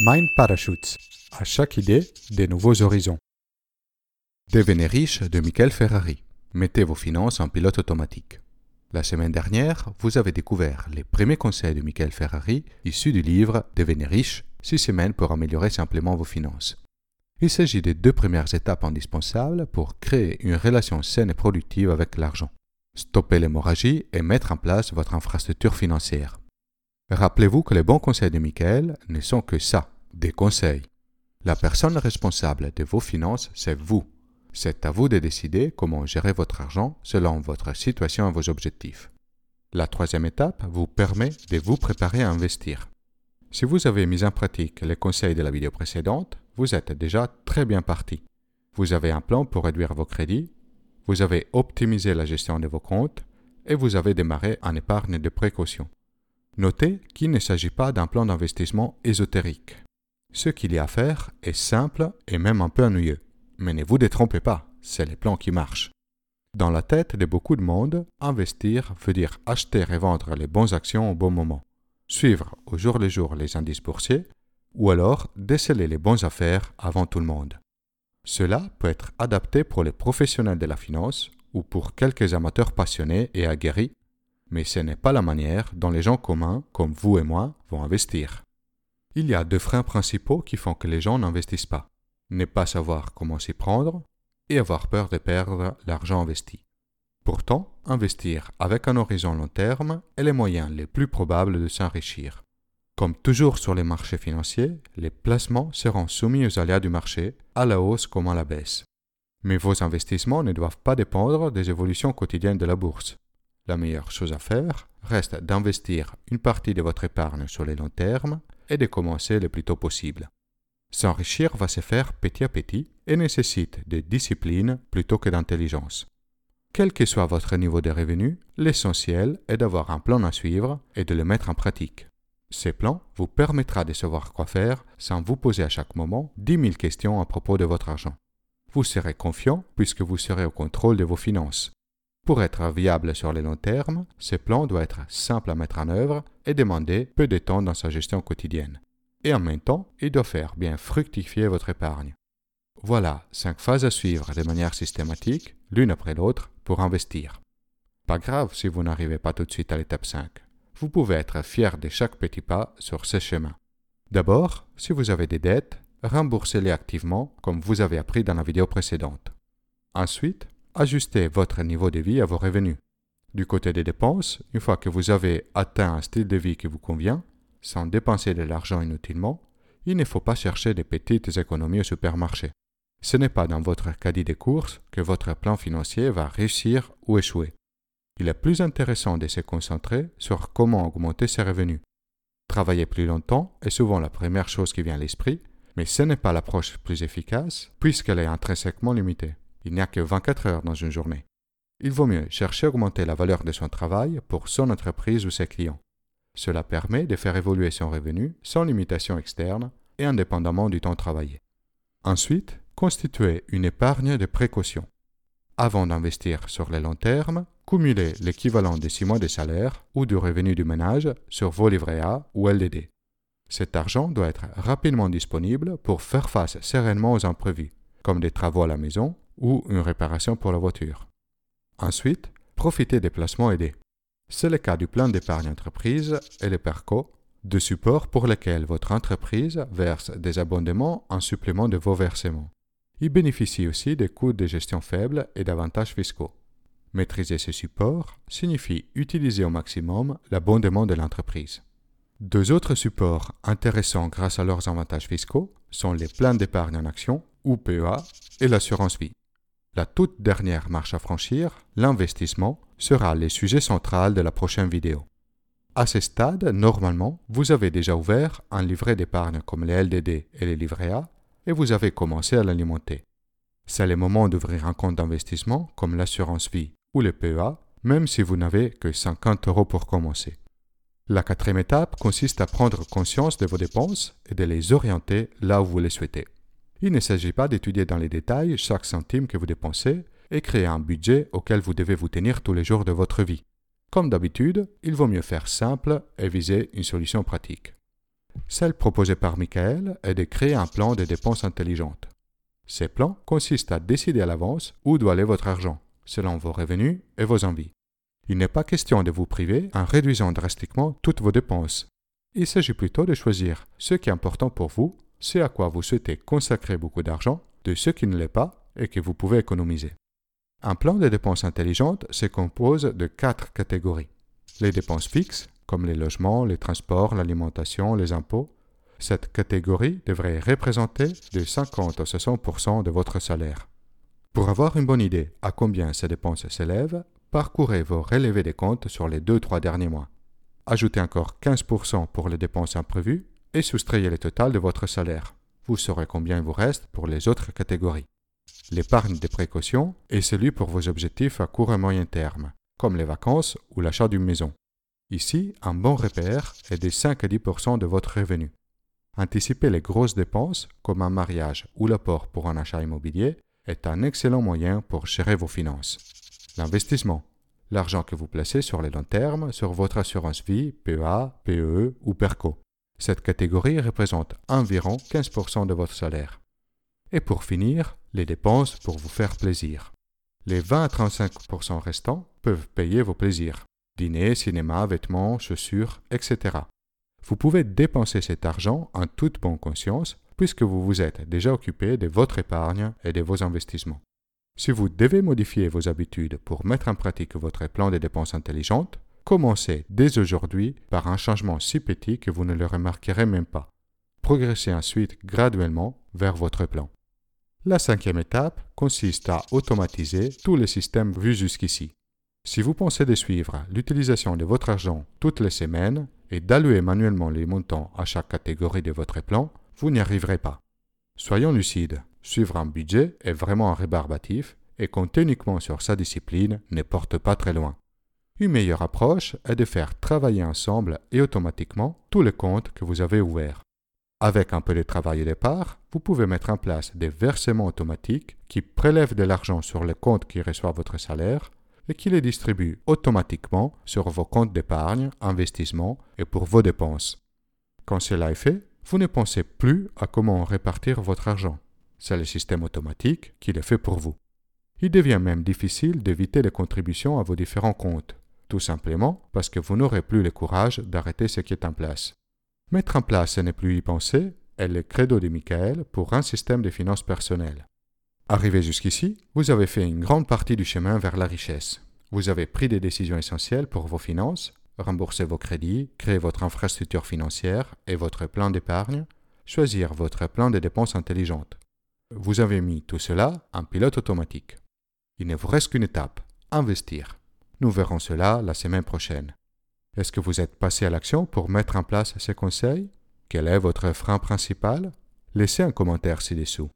Mind Parachutes. À chaque idée, des nouveaux horizons. Devenez riche de Michael Ferrari. Mettez vos finances en pilote automatique. La semaine dernière, vous avez découvert les premiers conseils de Michael Ferrari issus du livre Devenez riche, 6 semaines pour améliorer simplement vos finances. Il s'agit des deux premières étapes indispensables pour créer une relation saine et productive avec l'argent. Stopper l'hémorragie et mettre en place votre infrastructure financière. Rappelez-vous que les bons conseils de Michael ne sont que ça, des conseils. La personne responsable de vos finances, c'est vous. C'est à vous de décider comment gérer votre argent selon votre situation et vos objectifs. La troisième étape vous permet de vous préparer à investir. Si vous avez mis en pratique les conseils de la vidéo précédente, vous êtes déjà très bien parti. Vous avez un plan pour réduire vos crédits, vous avez optimisé la gestion de vos comptes et vous avez démarré en épargne de précaution. Notez qu'il ne s'agit pas d'un plan d'investissement ésotérique. Ce qu'il y a à faire est simple et même un peu ennuyeux. Mais ne vous détrompez pas, c'est les plans qui marchent. Dans la tête de beaucoup de monde, investir veut dire acheter et vendre les bonnes actions au bon moment, suivre au jour le jour les indices boursiers, ou alors déceler les bonnes affaires avant tout le monde. Cela peut être adapté pour les professionnels de la finance ou pour quelques amateurs passionnés et aguerris mais ce n'est pas la manière dont les gens communs, comme vous et moi, vont investir. Il y a deux freins principaux qui font que les gens n'investissent pas. Ne pas savoir comment s'y prendre et avoir peur de perdre l'argent investi. Pourtant, investir avec un horizon long terme est le moyen le plus probable de s'enrichir. Comme toujours sur les marchés financiers, les placements seront soumis aux aléas du marché, à la hausse comme à la baisse. Mais vos investissements ne doivent pas dépendre des évolutions quotidiennes de la bourse. La meilleure chose à faire reste d'investir une partie de votre épargne sur le long terme et de commencer le plus tôt possible. S'enrichir va se faire petit à petit et nécessite de discipline plutôt que d'intelligence. Quel que soit votre niveau de revenus, l'essentiel est d'avoir un plan à suivre et de le mettre en pratique. Ce plan vous permettra de savoir quoi faire sans vous poser à chaque moment 10 000 questions à propos de votre argent. Vous serez confiant puisque vous serez au contrôle de vos finances pour être viable sur le long terme, ce plan doit être simple à mettre en œuvre et demander peu de temps dans sa gestion quotidienne. Et en même temps, il doit faire bien fructifier votre épargne. Voilà cinq phases à suivre de manière systématique, l'une après l'autre, pour investir. Pas grave si vous n'arrivez pas tout de suite à l'étape 5. Vous pouvez être fier de chaque petit pas sur ce chemin. D'abord, si vous avez des dettes, remboursez-les activement comme vous avez appris dans la vidéo précédente. Ensuite, ajustez votre niveau de vie à vos revenus. Du côté des dépenses, une fois que vous avez atteint un style de vie qui vous convient, sans dépenser de l'argent inutilement, il ne faut pas chercher des petites économies au supermarché. Ce n'est pas dans votre caddie des courses que votre plan financier va réussir ou échouer. Il est plus intéressant de se concentrer sur comment augmenter ses revenus. Travailler plus longtemps est souvent la première chose qui vient à l'esprit, mais ce n'est pas l'approche plus efficace puisqu'elle est intrinsèquement limitée. Il n'y a que 24 heures dans une journée. Il vaut mieux chercher à augmenter la valeur de son travail pour son entreprise ou ses clients. Cela permet de faire évoluer son revenu sans limitation externe et indépendamment du temps travaillé. Ensuite, constituez une épargne de précaution. Avant d'investir sur le long terme, cumulez l'équivalent de 6 mois de salaire ou du revenu du ménage sur vos livrets A ou LDD. Cet argent doit être rapidement disponible pour faire face sereinement aux imprévus, comme des travaux à la maison ou une réparation pour la voiture. Ensuite, profitez des placements aidés. C'est le cas du plan d'épargne entreprise et le PERCO, deux supports pour lesquels votre entreprise verse des abondements en supplément de vos versements. Il bénéficie aussi des coûts de gestion faibles et d'avantages fiscaux. Maîtriser ces supports signifie utiliser au maximum l'abondement de l'entreprise. Deux autres supports intéressants grâce à leurs avantages fiscaux sont les plans d'épargne en action, ou PEA, et l'assurance vie. La toute dernière marche à franchir, l'investissement, sera le sujet central de la prochaine vidéo. À ce stade, normalement, vous avez déjà ouvert un livret d'épargne comme les LDD et les livrets A et vous avez commencé à l'alimenter. C'est le moment d'ouvrir un compte d'investissement comme l'assurance vie ou le PEA, même si vous n'avez que 50 euros pour commencer. La quatrième étape consiste à prendre conscience de vos dépenses et de les orienter là où vous les souhaitez. Il ne s'agit pas d'étudier dans les détails chaque centime que vous dépensez et créer un budget auquel vous devez vous tenir tous les jours de votre vie. Comme d'habitude, il vaut mieux faire simple et viser une solution pratique. Celle proposée par Michael est de créer un plan de dépenses intelligentes. Ces plans consistent à décider à l'avance où doit aller votre argent, selon vos revenus et vos envies. Il n'est pas question de vous priver en réduisant drastiquement toutes vos dépenses. Il s'agit plutôt de choisir ce qui est important pour vous, ce à quoi vous souhaitez consacrer beaucoup d'argent, de ce qui ne l'est pas et que vous pouvez économiser. Un plan de dépenses intelligentes se compose de quatre catégories. Les dépenses fixes, comme les logements, les transports, l'alimentation, les impôts. Cette catégorie devrait représenter de 50 à 60% de votre salaire. Pour avoir une bonne idée à combien ces dépenses s'élèvent, parcourez vos relevés des comptes sur les 2-3 derniers mois. Ajoutez encore 15% pour les dépenses imprévues soustrayez le total de votre salaire. Vous saurez combien il vous reste pour les autres catégories. L'épargne des précautions est celui pour vos objectifs à court et moyen terme, comme les vacances ou l'achat d'une maison. Ici, un bon repère est de 5 à 10% de votre revenu. Anticiper les grosses dépenses, comme un mariage ou l'apport pour un achat immobilier, est un excellent moyen pour gérer vos finances. L'investissement, l'argent que vous placez sur les long terme sur votre assurance vie, PEA, PEE ou PERCO. Cette catégorie représente environ 15% de votre salaire. Et pour finir, les dépenses pour vous faire plaisir. Les 20 à 35% restants peuvent payer vos plaisirs dîner, cinéma, vêtements, chaussures, etc. Vous pouvez dépenser cet argent en toute bonne conscience puisque vous vous êtes déjà occupé de votre épargne et de vos investissements. Si vous devez modifier vos habitudes pour mettre en pratique votre plan de dépenses intelligentes, commencez dès aujourd'hui par un changement si petit que vous ne le remarquerez même pas. Progressez ensuite graduellement vers votre plan. La cinquième étape consiste à automatiser tous les systèmes vus jusqu'ici. Si vous pensez de suivre l'utilisation de votre argent toutes les semaines et d'allouer manuellement les montants à chaque catégorie de votre plan, vous n'y arriverez pas. Soyons lucides, suivre un budget est vraiment rébarbatif et compter uniquement sur sa discipline ne porte pas très loin. Une meilleure approche est de faire travailler ensemble et automatiquement tous les comptes que vous avez ouverts. Avec un peu de travail au départ, vous pouvez mettre en place des versements automatiques qui prélèvent de l'argent sur les comptes qui reçoivent votre salaire et qui les distribue automatiquement sur vos comptes d'épargne, investissement et pour vos dépenses. Quand cela est fait, vous ne pensez plus à comment répartir votre argent. C'est le système automatique qui le fait pour vous. Il devient même difficile d'éviter les contributions à vos différents comptes, tout simplement parce que vous n'aurez plus le courage d'arrêter ce qui est en place. Mettre en place et ne plus y penser est le credo de Michael pour un système de finances personnelles. Arrivé jusqu'ici, vous avez fait une grande partie du chemin vers la richesse. Vous avez pris des décisions essentielles pour vos finances, rembourser vos crédits, créer votre infrastructure financière et votre plan d'épargne, choisir votre plan de dépenses intelligentes. Vous avez mis tout cela en pilote automatique. Il ne vous reste qu'une étape, investir. Nous verrons cela la semaine prochaine. Est-ce que vous êtes passé à l'action pour mettre en place ces conseils? Quel est votre frein principal? Laissez un commentaire ci-dessous.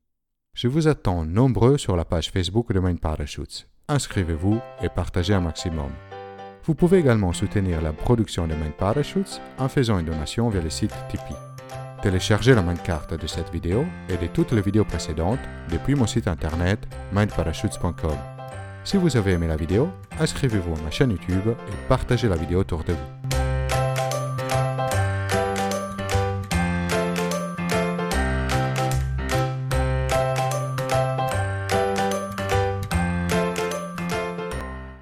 Je vous attends nombreux sur la page Facebook de Mind Parachutes. Inscrivez-vous et partagez un maximum. Vous pouvez également soutenir la production de Mind Parachutes en faisant une donation via le site Tipeee. Téléchargez la carte de cette vidéo et de toutes les vidéos précédentes depuis mon site internet mindparachutes.com. Si vous avez aimé la vidéo, inscrivez-vous à ma chaîne YouTube et partagez la vidéo autour de vous.